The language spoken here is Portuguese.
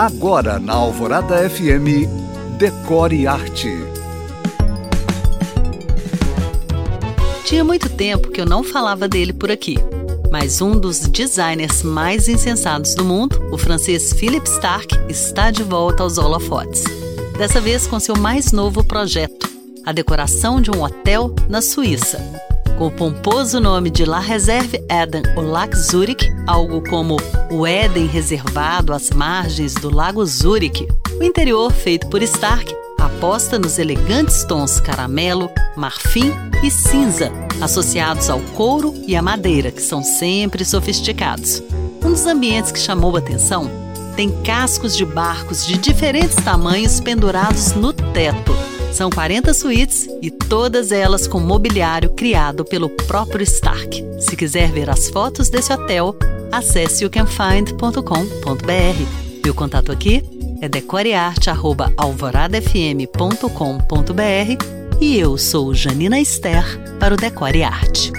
Agora na Alvorada FM, Decore Arte. Tinha muito tempo que eu não falava dele por aqui, mas um dos designers mais insensados do mundo, o francês Philip Stark, está de volta aos holofotes. Dessa vez com seu mais novo projeto, a decoração de um hotel na Suíça. Com o pomposo nome de La Réserve Eden ou Lac Zurich, algo como o Éden reservado às margens do Lago Zurich, o interior feito por Stark aposta nos elegantes tons caramelo, marfim e cinza, associados ao couro e à madeira, que são sempre sofisticados. Um dos ambientes que chamou atenção tem cascos de barcos de diferentes tamanhos pendurados no teto são 40 suítes e todas elas com mobiliário criado pelo próprio Stark. Se quiser ver as fotos desse hotel, acesse youcanfind.com.br. O contato aqui é decorearte.alvoradafm.com.br e eu sou Janina Esther para o Decore Arte.